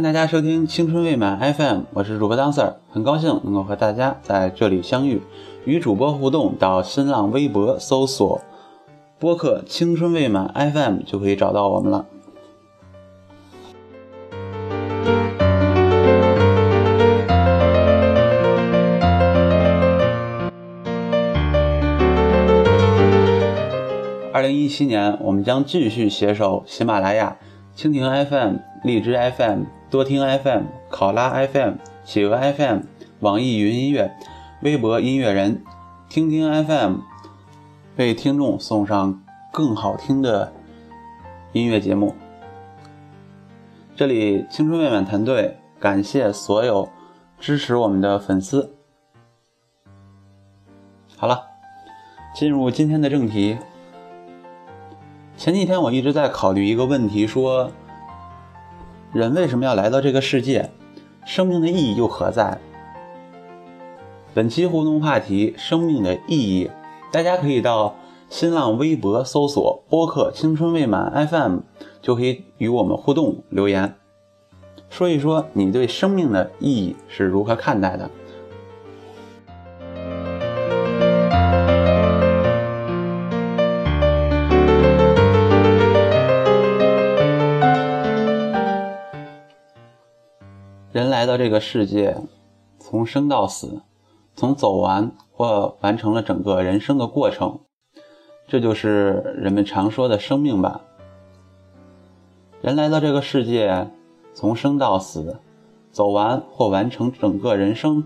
欢迎大家收听青春未满 FM，我是主播 Dancer，很高兴能够和大家在这里相遇。与主播互动，到新浪微博搜索播客“青春未满 FM” 就可以找到我们了。二零一七年，我们将继续携手喜马拉雅、蜻蜓 FM、荔枝 FM、多听 FM、考拉 FM、企鹅 FM、网易云音乐、微博音乐人、听听 FM，为听众送上更好听的音乐节目。这里青春未满团队感谢所有支持我们的粉丝。好了，进入今天的正题。前几天我一直在考虑一个问题，说人为什么要来到这个世界？生命的意义又何在？本期互动话题：生命的意义。大家可以到新浪微博搜索“播客青春未满 FM”，就可以与我们互动留言，说一说你对生命的意义是如何看待的。到这个世界，从生到死，从走完或完成了整个人生的过程，这就是人们常说的生命吧。人来到这个世界，从生到死，走完或完成整个人生，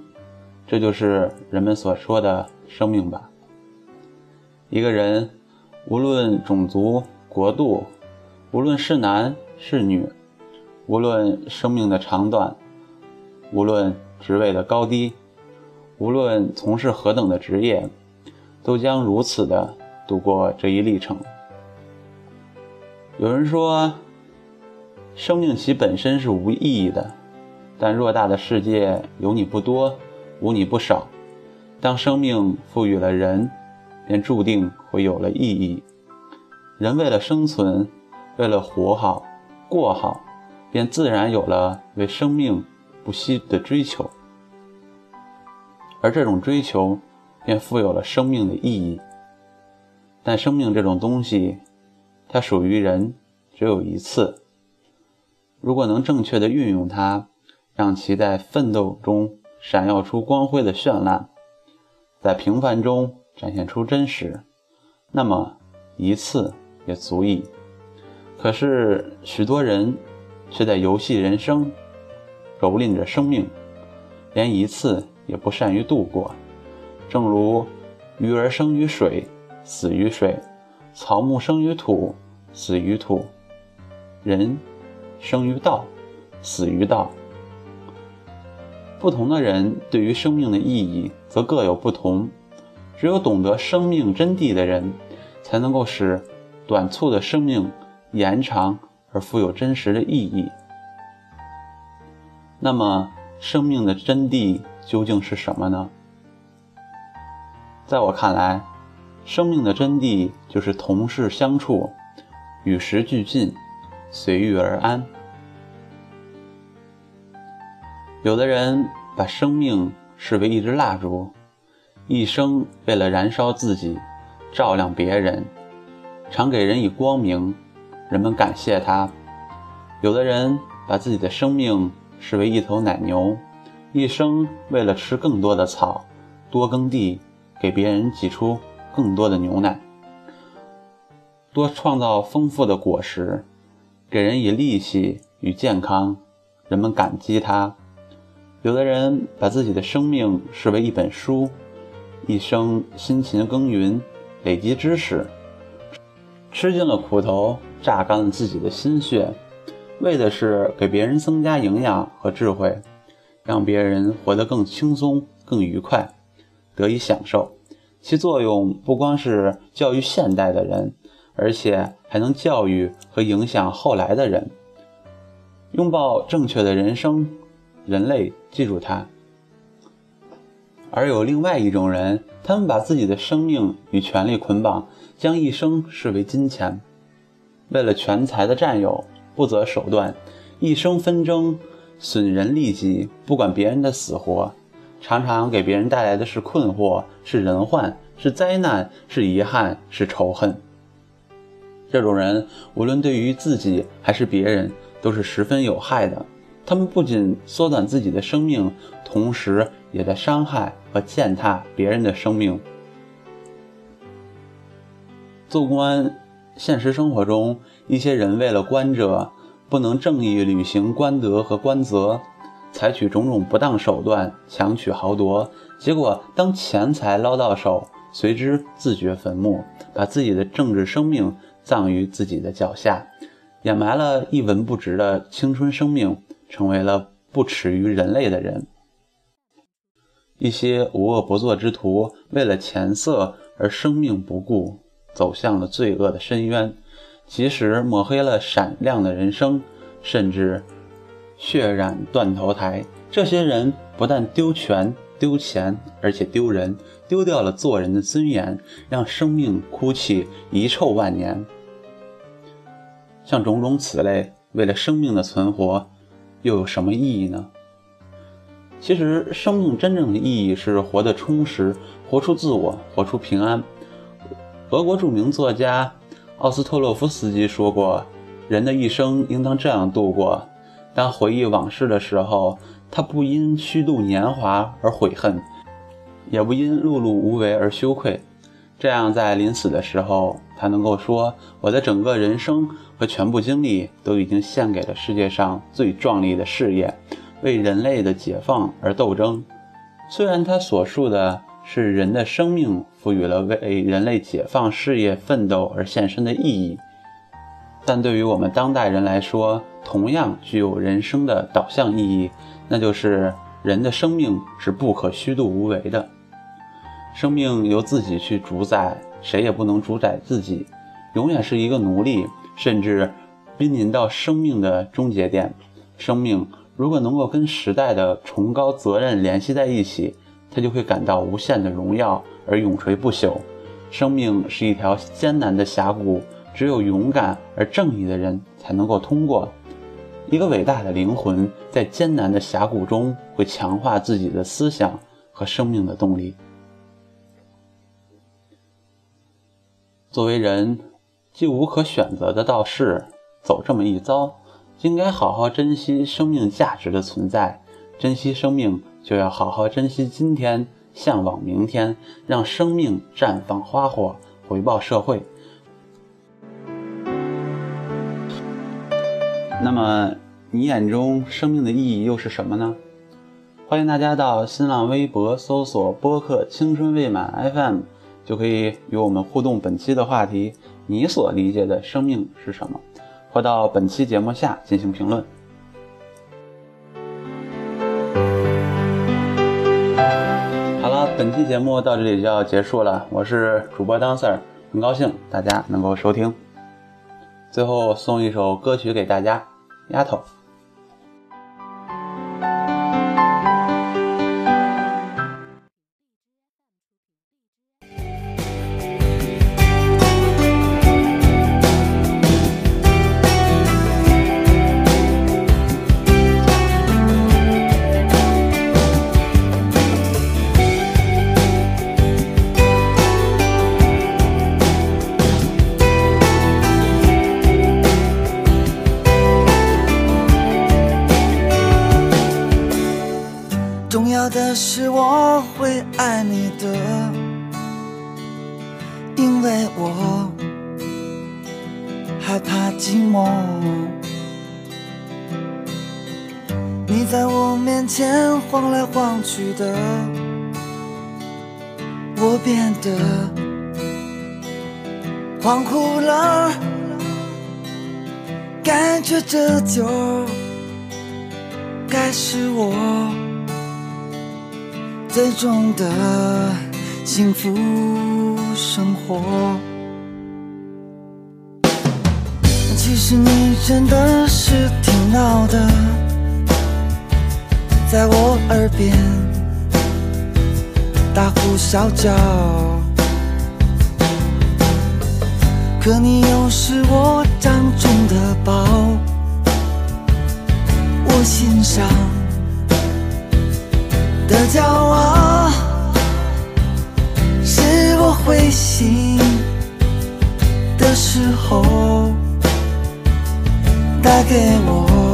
这就是人们所说的生命吧。一个人，无论种族、国度，无论是男是女，无论生命的长短。无论职位的高低，无论从事何等的职业，都将如此的度过这一历程。有人说，生命其本身是无意义的，但偌大的世界有你不多，无你不少。当生命赋予了人，便注定会有了意义。人为了生存，为了活好、过好，便自然有了为生命。不息的追求，而这种追求便富有了生命的意义。但生命这种东西，它属于人，只有一次。如果能正确的运用它，让其在奋斗中闪耀出光辉的绚烂，在平凡中展现出真实，那么一次也足矣。可是许多人却在游戏人生。蹂躏着生命，连一次也不善于度过。正如鱼儿生于水，死于水；草木生于土，死于土；人生于道，死于道。不同的人对于生命的意义则各有不同。只有懂得生命真谛的人，才能够使短促的生命延长而富有真实的意义。那么，生命的真谛究竟是什么呢？在我看来，生命的真谛就是同世相处，与时俱进，随遇而安。有的人把生命视为一支蜡烛，一生为了燃烧自己，照亮别人，常给人以光明，人们感谢他。有的人把自己的生命。视为一头奶牛，一生为了吃更多的草，多耕地，给别人挤出更多的牛奶，多创造丰富的果实，给人以利息与健康，人们感激他。有的人把自己的生命视为一本书，一生辛勤耕耘，累积知识，吃尽了苦头，榨干了自己的心血。为的是给别人增加营养和智慧，让别人活得更轻松、更愉快，得以享受。其作用不光是教育现代的人，而且还能教育和影响后来的人。拥抱正确的人生，人类记住它。而有另外一种人，他们把自己的生命与权力捆绑，将一生视为金钱，为了权财的占有。不择手段，一生纷争，损人利己，不管别人的死活，常常给别人带来的是困惑，是人患，是灾难，是遗憾，是仇恨。这种人无论对于自己还是别人，都是十分有害的。他们不仅缩短自己的生命，同时也在伤害和践踏别人的生命。纵观现实生活中，一些人为了官者，不能正义履行官德和官责，采取种种不当手段强取豪夺，结果当钱财捞到手，随之自掘坟墓，把自己的政治生命葬于自己的脚下，掩埋了一文不值的青春生命。成为了不耻于人类的人。一些无恶不作之徒为了钱色而生命不顾，走向了罪恶的深渊，即使抹黑了闪亮的人生，甚至血染断头台。这些人不但丢权丢钱，而且丢人，丢掉了做人的尊严，让生命哭泣遗臭万年。像种种此类，为了生命的存活。又有什么意义呢？其实，生命真正的意义是活得充实，活出自我，活出平安。俄国著名作家奥斯特洛夫斯基说过：“人的一生应当这样度过：当回忆往事的时候，他不因虚度年华而悔恨，也不因碌碌无为而羞愧。这样，在临死的时候，他能够说：我的整个人生。”和全部精力都已经献给了世界上最壮丽的事业，为人类的解放而斗争。虽然他所述的是人的生命赋予了为人类解放事业奋斗而献身的意义，但对于我们当代人来说，同样具有人生的导向意义，那就是人的生命是不可虚度无为的。生命由自己去主宰，谁也不能主宰自己，永远是一个奴隶。甚至濒临到生命的终结点。生命如果能够跟时代的崇高责任联系在一起，它就会感到无限的荣耀而永垂不朽。生命是一条艰难的峡谷，只有勇敢而正义的人才能够通过。一个伟大的灵魂在艰难的峡谷中会强化自己的思想和生命的动力。作为人。既无可选择的道士走这么一遭，应该好好珍惜生命价值的存在。珍惜生命，就要好好珍惜今天，向往明天，让生命绽放花火，回报社会。那么，你眼中生命的意义又是什么呢？欢迎大家到新浪微博搜索播客“青春未满 FM”，就可以与我们互动本期的话题。你所理解的生命是什么？或到本期节目下进行评论。本期节目到这里就要结束了。我是主播当 Sir，很高兴大家能够收听。最后送一首歌曲给大家，《丫头》。害怕寂寞。你在我面前晃来晃去的，我变得恍惚了，感觉这就该是我。最终的幸福生活。其实你真的是挺闹的，在我耳边大呼小叫。可你又是我掌中的宝，我心上的骄傲，是我灰心的时候带给我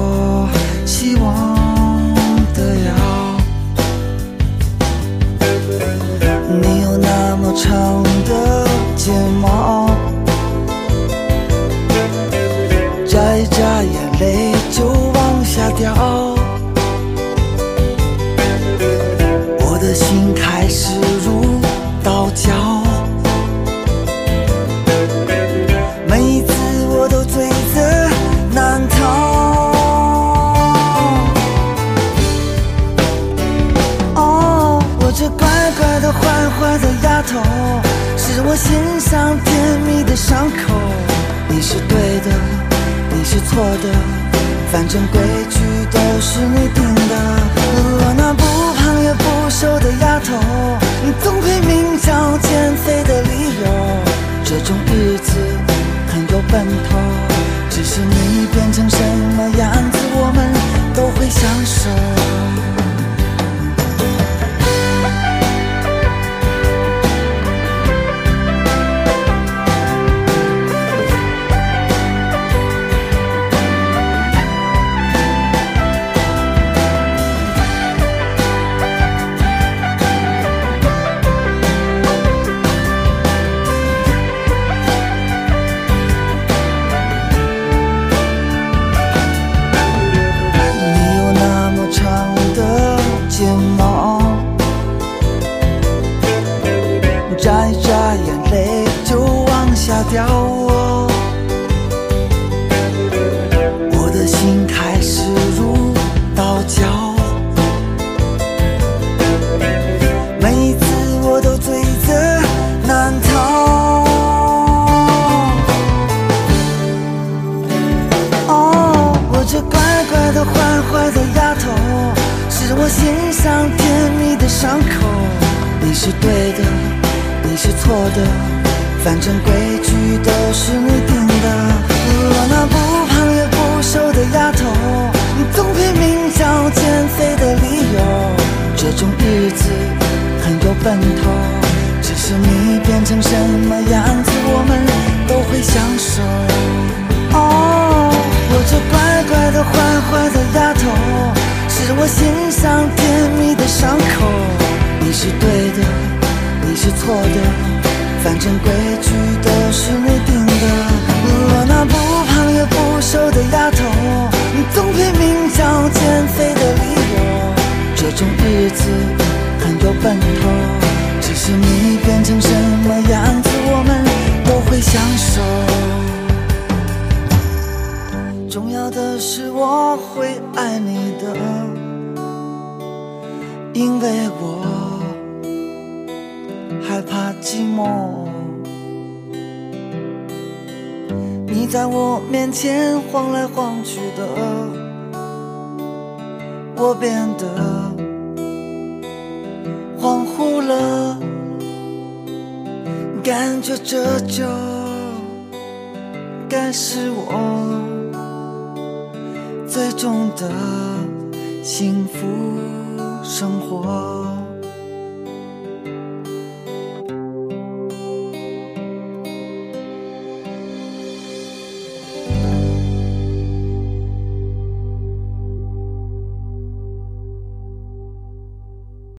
是错的，反正规矩都是你定的。我那不胖也不瘦的丫头，你总拼命找减肥的理由。这种日子很有奔头，只是你变成什么样子，我们都会相守。下眼泪就往下掉哦。我的心开始如刀绞，每一次我都罪责难逃。哦，我这乖乖的、坏坏的丫头，是我心上甜蜜的伤口。你是对的，是错的，反正规矩都是你定的。我那不胖也不瘦的丫头，你总拼命找减肥的理由。这种日子很有奔头，只是你变成什么样子，我们都会享受。你是错的，反正规矩都是你定的。我那不胖也不瘦的丫头，你总拼命找减肥的理由。这种日子很有奔头，只是你变成什么样子，我们都会享受。重要的是我会爱你的，因为我寂寞。你在我面前晃来晃去的，我变得恍惚了，感觉这就该是我。最终的幸福生活。